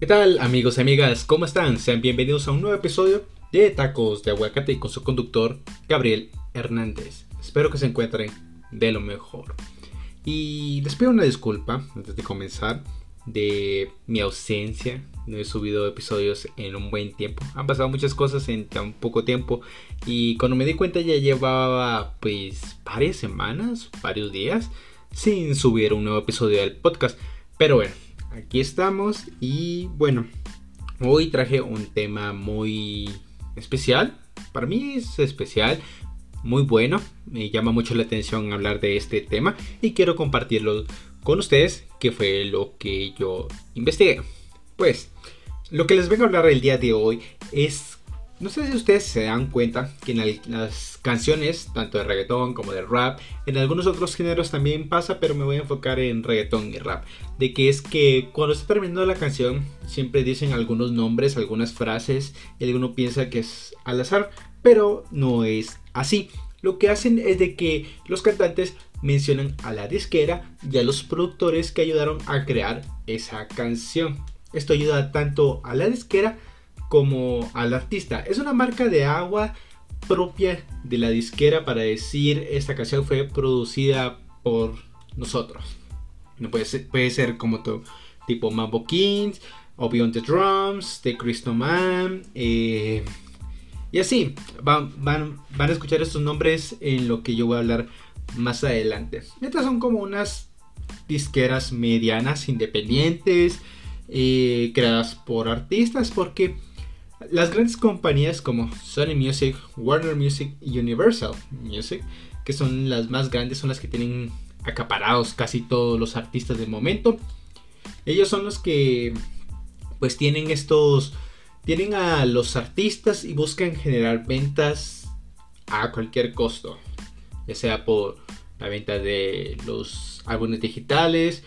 ¿Qué tal amigos y amigas? ¿Cómo están? Sean bienvenidos a un nuevo episodio de Tacos de Aguacate con su conductor Gabriel Hernández. Espero que se encuentren de lo mejor. Y les pido una disculpa antes de comenzar de mi ausencia. No he subido episodios en un buen tiempo. Han pasado muchas cosas en tan poco tiempo. Y cuando me di cuenta ya llevaba pues varias semanas, varios días sin subir un nuevo episodio del podcast. Pero bueno, aquí estamos y bueno, hoy traje un tema muy especial. Para mí es especial, muy bueno. Me llama mucho la atención hablar de este tema y quiero compartirlo con ustedes, que fue lo que yo investigué. Pues, lo que les vengo a hablar el día de hoy es no sé si ustedes se dan cuenta que en las canciones, tanto de reggaetón como de rap, en algunos otros géneros también pasa, pero me voy a enfocar en reggaetón y rap. De que es que cuando está terminando la canción, siempre dicen algunos nombres, algunas frases, y alguno piensa que es al azar, pero no es así. Lo que hacen es de que los cantantes mencionan a la disquera y a los productores que ayudaron a crear esa canción. Esto ayuda tanto a la disquera como al artista. Es una marca de agua propia de la disquera para decir esta canción fue producida por nosotros. No puede ser, puede ser como todo, tipo Mambo Kings o Beyond the Drums, de Cristo Man. Eh, y así, van, van, van a escuchar estos nombres en lo que yo voy a hablar más adelante. Estas son como unas disqueras medianas, independientes, eh, creadas por artistas, porque las grandes compañías como Sony Music, Warner Music y Universal Music, que son las más grandes, son las que tienen acaparados casi todos los artistas del momento. Ellos son los que pues tienen estos tienen a los artistas y buscan generar ventas a cualquier costo, ya sea por la venta de los álbumes digitales,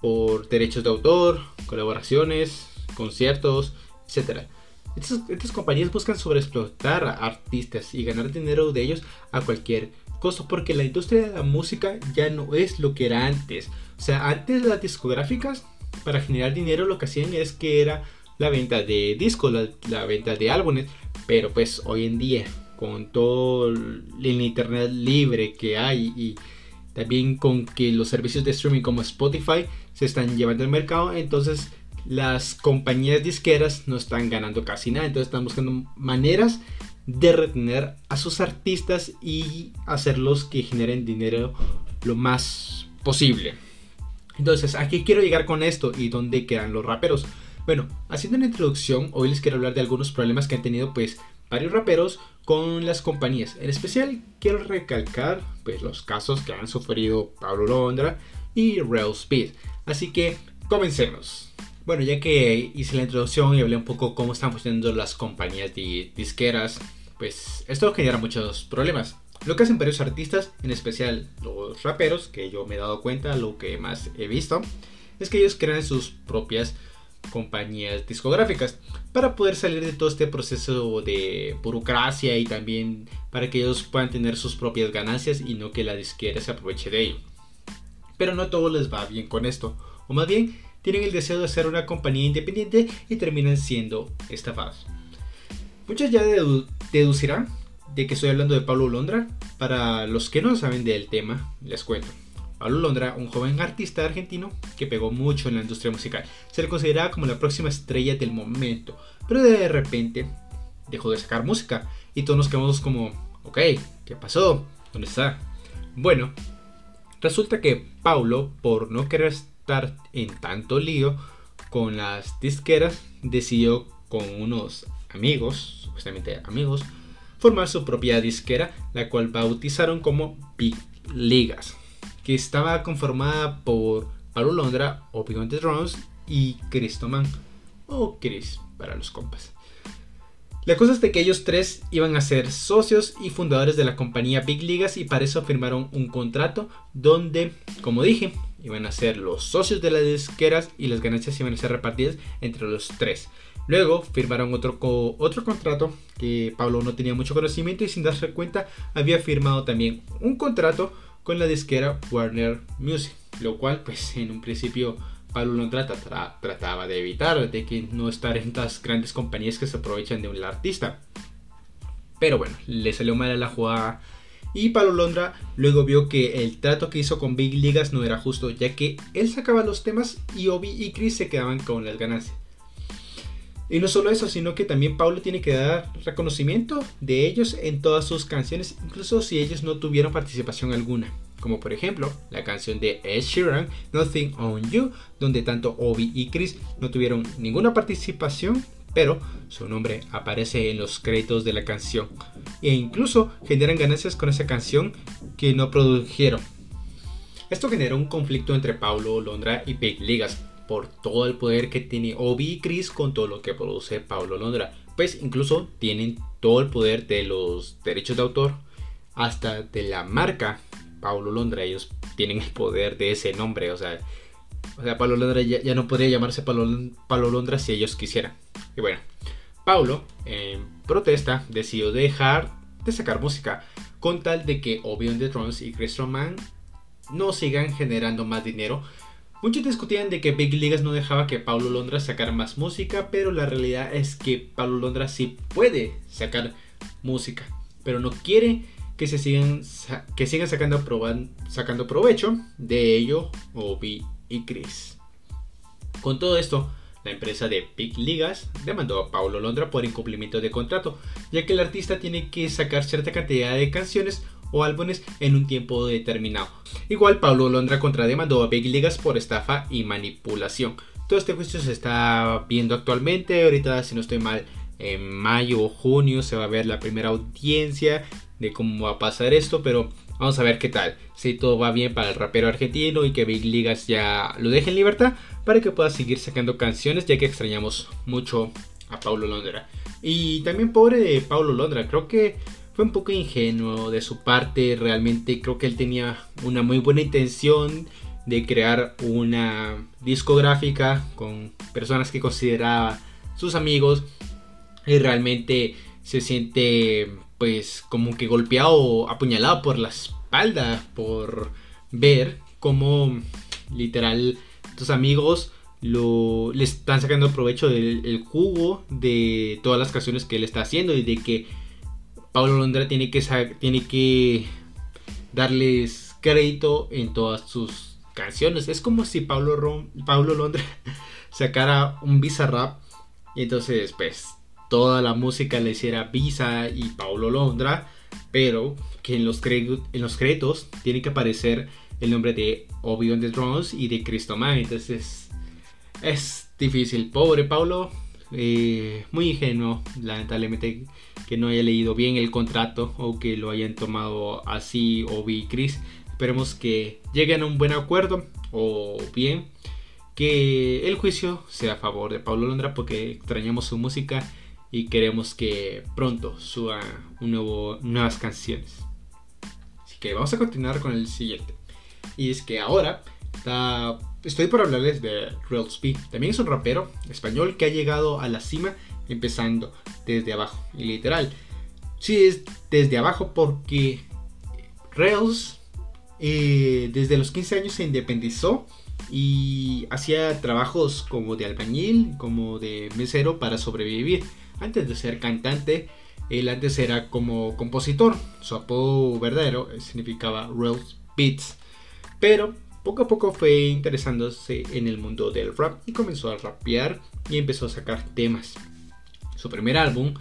por derechos de autor, colaboraciones, conciertos, etcétera. Estas, compañías buscan sobreexplotar a artistas y ganar dinero de ellos a cualquier costo, porque la industria de la música ya no es lo que era antes. O sea, antes las discográficas, para generar dinero, lo que hacían es que era la venta de discos, la, venta de álbumes, pero pues hoy en día, con todo el internet libre que hay y también con que los servicios de streaming como Spotify se están llevando al mercado, entonces las compañías disqueras no están ganando casi nada, entonces están buscando maneras de retener a sus artistas y hacerlos que generen dinero lo más posible. Entonces, ¿a qué quiero llegar con esto y dónde quedan los raperos? Bueno, haciendo una introducción, hoy les quiero hablar de algunos problemas que han tenido pues varios raperos con las compañías. En especial quiero recalcar pues los casos que han sufrido Pablo Londra y Real Speed. Así que comencemos. Bueno, ya que hice la introducción y hablé un poco cómo están funcionando las compañías disqueras, pues esto genera muchos problemas. Lo que hacen varios artistas, en especial los raperos, que yo me he dado cuenta, lo que más he visto, es que ellos crean sus propias compañías discográficas para poder salir de todo este proceso de burocracia y también para que ellos puedan tener sus propias ganancias y no que la disquera se aproveche de ello. Pero no todo les va bien con esto, o más bien tienen el deseo de ser una compañía independiente y terminan siendo estafados. Muchos ya deducirán de que estoy hablando de Pablo Londra. Para los que no saben del tema, les cuento. Pablo Londra, un joven artista argentino que pegó mucho en la industria musical. Se le consideraba como la próxima estrella del momento, pero de repente dejó de sacar música y todos nos quedamos como, ok, ¿qué pasó? ¿Dónde está? Bueno, resulta que Paulo, por no querer en tanto lío con las disqueras, decidió con unos amigos, supuestamente amigos, formar su propia disquera, la cual bautizaron como Big Ligas, que estaba conformada por Pablo Londra o Beyond the Drums y Cristoman o Chris para los compas. La cosa es de que ellos tres iban a ser socios y fundadores de la compañía Big Ligas y para eso firmaron un contrato donde, como dije, iban a ser los socios de las disqueras y las ganancias iban a ser repartidas entre los tres. Luego firmaron otro, otro contrato que Pablo no tenía mucho conocimiento y sin darse cuenta había firmado también un contrato con la disquera Warner Music, lo cual pues en un principio Pablo Londra trataba de evitar, de que no estar en estas grandes compañías que se aprovechan de un artista. Pero bueno, le salió mal a la jugada y Pablo Londra luego vio que el trato que hizo con Big Ligas no era justo, ya que él sacaba los temas y Obi y Chris se quedaban con las ganancias. Y no solo eso, sino que también Pablo tiene que dar reconocimiento de ellos en todas sus canciones, incluso si ellos no tuvieron participación alguna. Como por ejemplo la canción de Ed Sheeran, Nothing on You, donde tanto Obi y Chris no tuvieron ninguna participación, pero su nombre aparece en los créditos de la canción. E incluso generan ganancias con esa canción que no produjeron. Esto generó un conflicto entre Paulo Londra y Big Ligas, por todo el poder que tiene Obi y Chris con todo lo que produce Pablo Londra. Pues incluso tienen todo el poder de los derechos de autor hasta de la marca Pablo Londra. Ellos tienen el poder de ese nombre. O sea, o sea Pablo Londra ya, no podría llamarse Pablo, Londra si ellos quisieran. Y bueno, Pablo en protesta decidió dejar de sacar música con tal de que Obi on the Drums y Chris Roman no sigan generando más dinero Muchos discutían de que Big Ligas no dejaba que Paulo Londra sacara más música, pero la realidad es que Paulo Londra sí puede sacar música, pero no quiere que se sigan, que sigan sacando, sacando provecho de ello Obi y Chris. Con todo esto, la empresa de Big Ligas demandó a Paulo Londra por incumplimiento de contrato, ya que el artista tiene que sacar cierta cantidad de canciones o álbumes en un tiempo determinado. Igual Pablo Londra contrademandó a Big Ligas por estafa y manipulación. Todo este juicio se está viendo actualmente, ahorita si no estoy mal, en mayo o junio se va a ver la primera audiencia de cómo va a pasar esto, pero vamos a ver qué tal. Si todo va bien para el rapero argentino y que Big Ligas ya lo deje en libertad para que pueda seguir sacando canciones, ya que extrañamos mucho a Paulo Londra. Y también pobre de Paulo Londra, creo que fue un poco ingenuo de su parte, realmente creo que él tenía una muy buena intención de crear una discográfica con personas que consideraba sus amigos y realmente se siente pues como que golpeado, apuñalado por la espalda por ver cómo literal tus amigos lo, le están sacando provecho del jugo de todas las canciones que él está haciendo y de que Pablo Londra tiene que, tiene que darles crédito en todas sus canciones. Es como si Pablo, Pablo Londra sacara un Visa Rap y entonces pues toda la música le hiciera Visa y Pablo Londra, pero que en los, en créditos tiene que aparecer el nombre de Obi on the Drums y de Cristo Man. Entonces es difícil. Pobre Pablo eh, muy ingenuo, lamentablemente, que no haya leído bien el contrato o que lo hayan tomado así Obi y Chris. Esperemos que lleguen a un buen acuerdo o bien que el juicio sea a favor de Pablo Londra porque extrañamos su música y queremos que pronto suba un nuevo, nuevas canciones. Así que vamos a continuar con el siguiente. Y es que ahora estoy por hablarles de Rails B. También es un rapero español que ha llegado a la cima empezando desde abajo. Y literal, sí es desde abajo porque Rails eh, desde los 15 años se independizó y hacía trabajos como de albañil, como de mesero para sobrevivir. Antes de ser cantante, él antes era como compositor. Su apodo verdadero significaba Rails Beats. Pero poco a poco fue interesándose en el mundo del rap y comenzó a rapear y empezó a sacar temas. Su primer álbum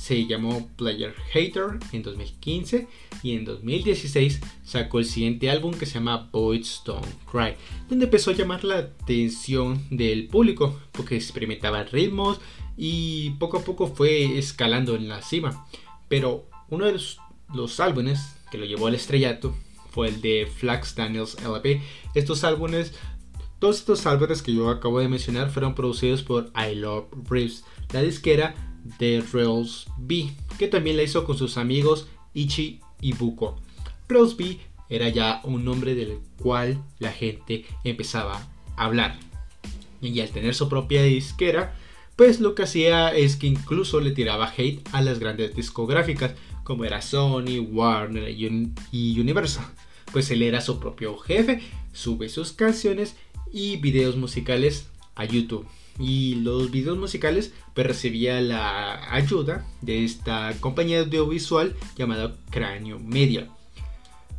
se llamó Player Hater en 2015 y en 2016 sacó el siguiente álbum que se llama Boys Don't Cry, donde empezó a llamar la atención del público porque experimentaba ritmos y poco a poco fue escalando en la cima. Pero uno de los, los álbumes que lo llevó al estrellato fue el de Flax Daniels LP. Estos álbumes, todos estos álbumes que yo acabo de mencionar fueron producidos por I Love Reeves, la disquera de Rails B, que también la hizo con sus amigos Ichi y Buko. Rails B era ya un nombre del cual la gente empezaba a hablar. Y al tener su propia disquera, pues lo que hacía es que incluso le tiraba hate a las grandes discográficas como era Sony, Warner y Universal. Pues él era su propio jefe, sube sus canciones y videos musicales a YouTube. Y los videos musicales pues recibía la ayuda de esta compañía audiovisual llamada Cráneo Media.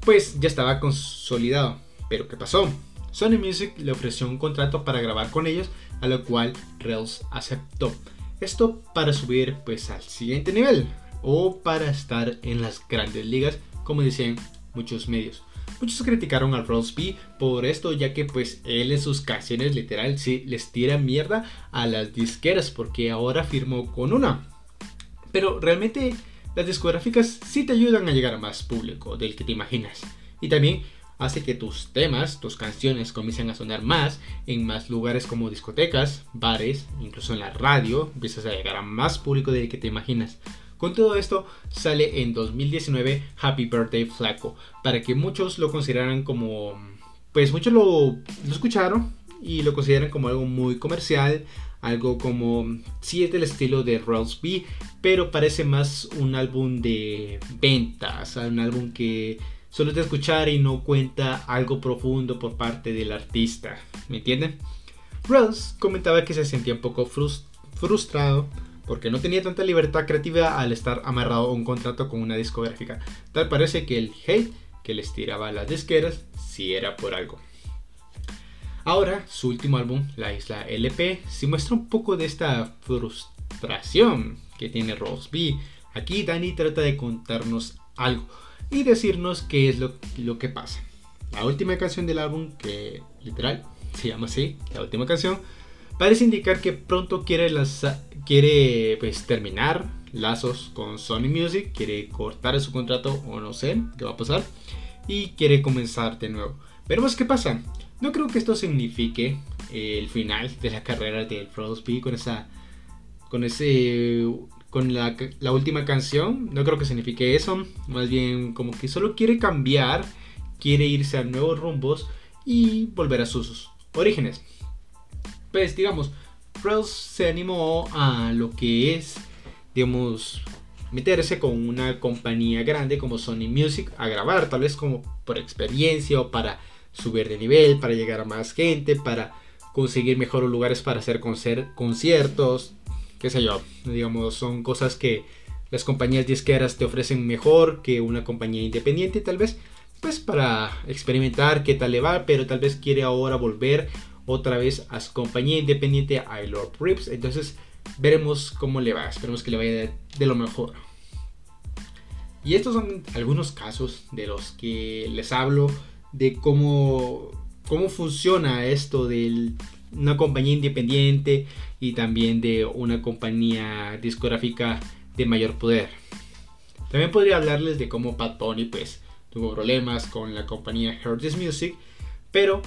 Pues ya estaba consolidado. Pero ¿qué pasó? Sony Music le ofreció un contrato para grabar con ellos, a lo cual Rails aceptó. Esto para subir pues al siguiente nivel o para estar en las grandes ligas, como decían muchos medios. Muchos criticaron al Rose B por esto, ya que pues él en sus canciones literal sí les tira mierda a las disqueras porque ahora firmó con una. Pero realmente las discográficas sí te ayudan a llegar a más público del que te imaginas. Y también hace que tus temas, tus canciones comiencen a sonar más en más lugares como discotecas, bares, incluso en la radio, empiezas a llegar a más público del que te imaginas. Con todo esto sale en 2019 Happy Birthday Flaco, para que muchos lo consideraran como, pues muchos lo, escucharon y lo consideran como algo muy comercial, algo como, sí es del estilo de Rolls B, pero parece más un álbum de ventas, un álbum que solo es de escuchar y no cuenta algo profundo por parte del artista, ¿me entienden? Comentaba que se sentía un poco frustrado porque no tenía tanta libertad creativa al estar amarrado a un contrato con una discográfica. Tal parece que el hate que les tiraba las disqueras sí era por algo. Ahora, su último álbum, La Isla LP, sí muestra un poco de esta frustración que tiene Rose B. Aquí Dani trata de contarnos algo y decirnos qué es lo, lo que pasa. La última canción del álbum, que literal se llama así, la última canción, parece indicar que pronto quiere, pues, terminar lazos con Sony Music, quiere cortar su contrato o no sé qué va a pasar y quiere comenzar de nuevo. Veremos qué pasa. No creo que esto signifique eh, el final de la carrera de Frosty con esa con ese con la, la, última canción. No creo que signifique eso. Más bien como que solo quiere cambiar, quiere irse a nuevos rumbos y volver a sus orígenes pues digamos, Rose se animó a lo que es, digamos, meterse con una compañía grande como Sony Music a grabar, tal vez como por experiencia o para subir de nivel, para llegar a más gente, para conseguir mejores lugares para hacer conciertos, qué sé yo, digamos, son cosas que las compañías disqueras te ofrecen mejor que una compañía independiente, tal vez, pues para experimentar qué tal le va, pero tal vez quiere ahora volver otra vez a su compañía independiente a Lord Rips. Entonces veremos cómo le va. Esperemos que le vaya de, lo mejor. Y estos son algunos casos de los que les hablo de cómo, cómo funciona esto de una compañía independiente y también de una compañía discográfica de mayor poder. También podría hablarles de cómo Pat Pony pues tuvo problemas con la compañía Heard Music, pero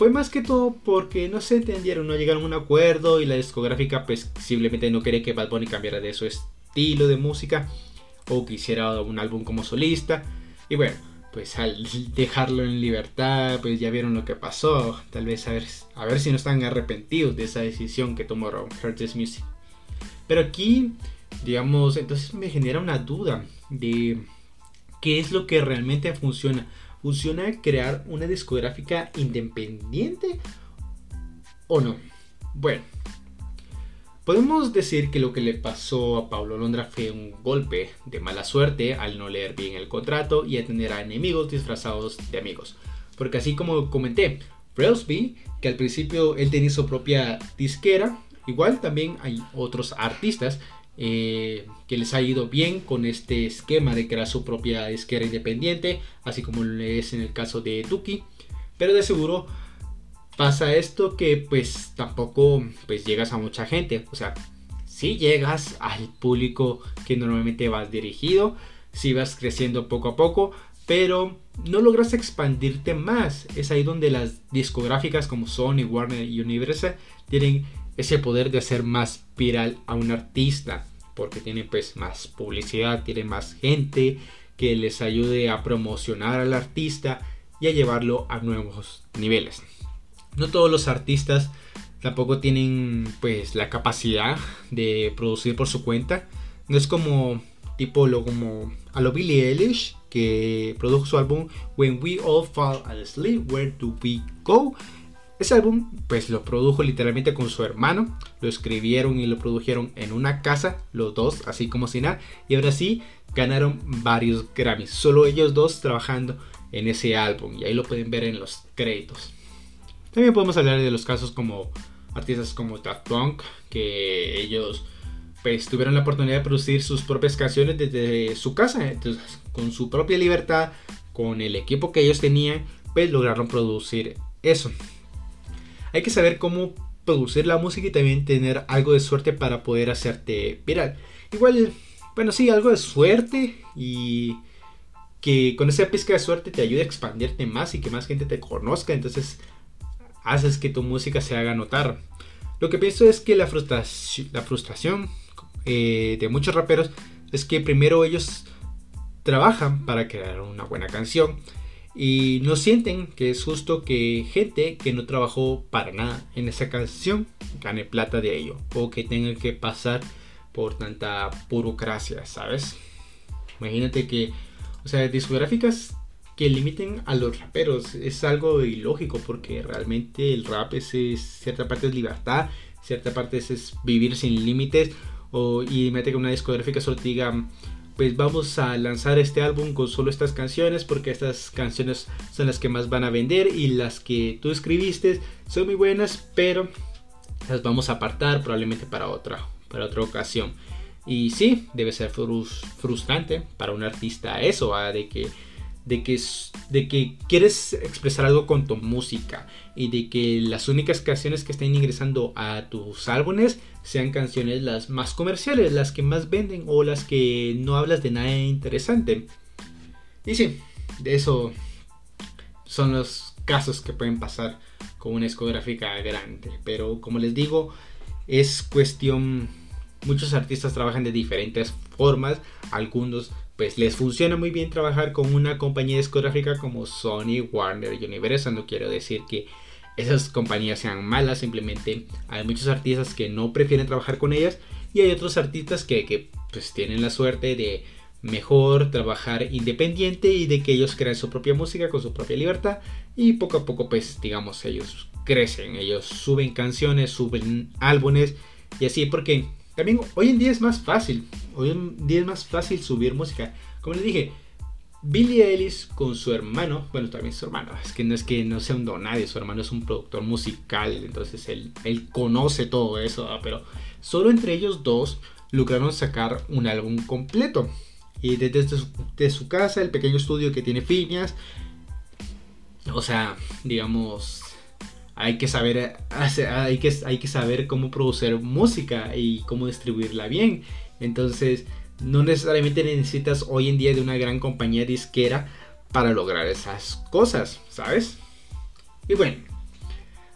fue más que todo porque no se entendieron, no llegaron a un acuerdo y la discográfica pues simplemente no quería que Bad Bunny cambiara de su estilo de música o que hiciera un álbum como solista. Y bueno, pues al dejarlo en libertad, pues ya vieron lo que pasó. Tal vez a ver, a ver si no están arrepentidos de esa decisión que tomó Ron Music. Pero aquí, digamos, entonces me genera una duda de qué es lo que realmente funciona ¿Funciona crear una discográfica independiente o no? Bueno, podemos decir que lo que le pasó a Pablo Londra fue un golpe de mala suerte al no leer bien el contrato y a tener a enemigos disfrazados de amigos. Porque así como comenté, Frelsby, que al principio él tenía su propia disquera, igual también hay otros artistas eh, que les ha ido bien con este esquema de crear su propia disquera independiente, así como es en el caso de Duki. Pero de seguro pasa esto que pues tampoco pues llegas a mucha gente. O sea, si llegas al público que normalmente vas dirigido, si vas creciendo poco a poco, pero no logras expandirte más. Es ahí donde las discográficas como Sony, Warner y Universal tienen ese poder de hacer más viral a un artista porque tiene pues más publicidad, tiene más gente que les ayude a promocionar al artista y a llevarlo a nuevos niveles. No todos los artistas tampoco tienen pues la capacidad de producir por su cuenta. No es como tipo lo como a lo Billie Eilish que produjo su álbum When We All Fall Asleep, Where Do We Go? Ese álbum pues lo produjo literalmente con su hermano, lo escribieron y lo produjeron en una casa, los dos, así como si nada, y ahora sí ganaron varios Grammys, solo ellos dos trabajando en ese álbum, y ahí lo pueden ver en los créditos. También podemos hablar de los casos como artistas como Daft Punk, que ellos pues tuvieron la oportunidad de producir sus propias canciones desde su casa, entonces con su propia libertad, con el equipo que ellos tenían, pues lograron producir eso. Hay que saber cómo producir la música y también tener algo de suerte para poder hacerte viral. Igual, bueno, sí, algo de suerte y que con esa pizca de suerte te ayude a expandirte más y que más gente te conozca, entonces haces que tu música se haga notar. Lo que pienso es que la frustración, eh, de muchos raperos es que primero ellos trabajan para crear una buena canción y no sienten que es justo que gente que no trabajó para nada en esa canción gane plata de ello o que tengan que pasar por tanta burocracia, ¿sabes? Imagínate que, o sea, discográficas que limiten a los raperos es algo ilógico porque realmente el rap es, cierta parte es libertad, cierta parte es, vivir sin límites o, y mete que una discográfica solo diga pues vamos a lanzar este álbum con solo estas canciones porque estas canciones son las que más van a vender y las que tú escribiste son muy buenas pero las vamos a apartar probablemente para otra para otra ocasión. Y sí debe ser frustrante para un artista eso de que de que, de que quieres expresar algo con tu música y de que las únicas canciones que estén ingresando a tus álbumes sean canciones las más comerciales, las que más venden o las que no hablas de nada interesante. Y sí, de eso son los casos que pueden pasar con una discográfica grande. Pero como les digo, es cuestión... Muchos artistas trabajan de diferentes formas. Algunos pues les funciona muy bien trabajar con una compañía discográfica como Sony, Warner Universal. No quiero decir que esas compañías sean malas, simplemente hay muchos artistas que no prefieren trabajar con ellas y hay otros artistas que, pues tienen la suerte de mejor trabajar independiente y de que ellos crean su propia música con su propia libertad y poco a poco pues digamos ellos crecen, ellos suben canciones, suben álbumes y así porque también hoy en día es más fácil. Hoy en día es más fácil subir música. Como les dije, Billie Ellis con su hermano, bueno, también su hermano, es que no es que no sea un nadie, su hermano es un productor musical, entonces él, él conoce todo eso, pero solo entre ellos dos lograron sacar un álbum completo. Y desde, su casa, el pequeño estudio que tiene Phineas, o sea, digamos, hay que saber hay que, hay que saber cómo producir música y cómo distribuirla bien. Entonces, no necesariamente necesitas hoy en día de una gran compañía disquera para lograr esas cosas, ¿sabes? Y bueno,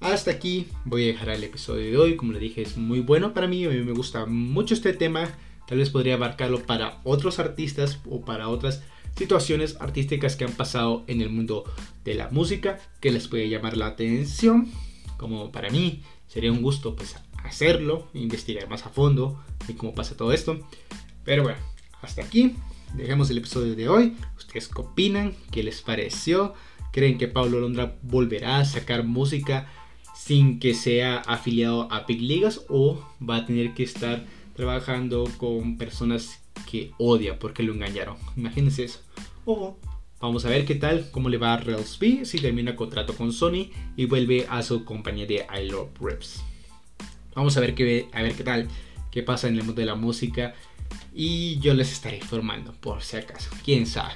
hasta aquí voy a dejar el episodio de hoy. Como le dije, es muy bueno para mí. A mí me gusta mucho este tema. Tal vez podría abarcarlo para otros artistas o para otras situaciones artísticas que han pasado en el mundo de la música que les puede llamar la atención. Como para mí sería un gusto pues hacerlo, investigar más a fondo de cómo pasa todo esto. Pero bueno, hasta aquí. Dejemos el episodio de hoy. ¿Ustedes qué opinan? ¿Qué les pareció? ¿Creen que Pablo Londra volverá a sacar música sin que sea afiliado a Big Ligas o va a tener que estar trabajando con personas que odia porque lo engañaron. Imagínense eso. O vamos a ver qué tal, cómo le va a Rails B si termina contrato con Sony y vuelve a su compañía de I Love Rips. Vamos a ver qué, a ver qué tal, qué pasa en el mundo de la música y yo les estaré informando por si acaso. Quién sabe.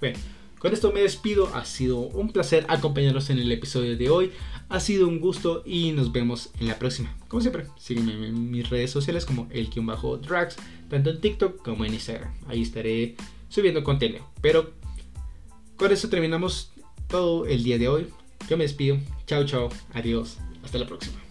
Bueno. Con esto me despido, ha sido un placer acompañarlos en el episodio de hoy, ha sido un gusto y nos vemos en la próxima. Como siempre, sígueme en mis redes sociales como el-drags, tanto en TikTok como en Instagram. Ahí estaré subiendo contenido. Pero con eso terminamos todo el día de hoy. Yo me despido. Chao, chao. Adiós. Hasta la próxima.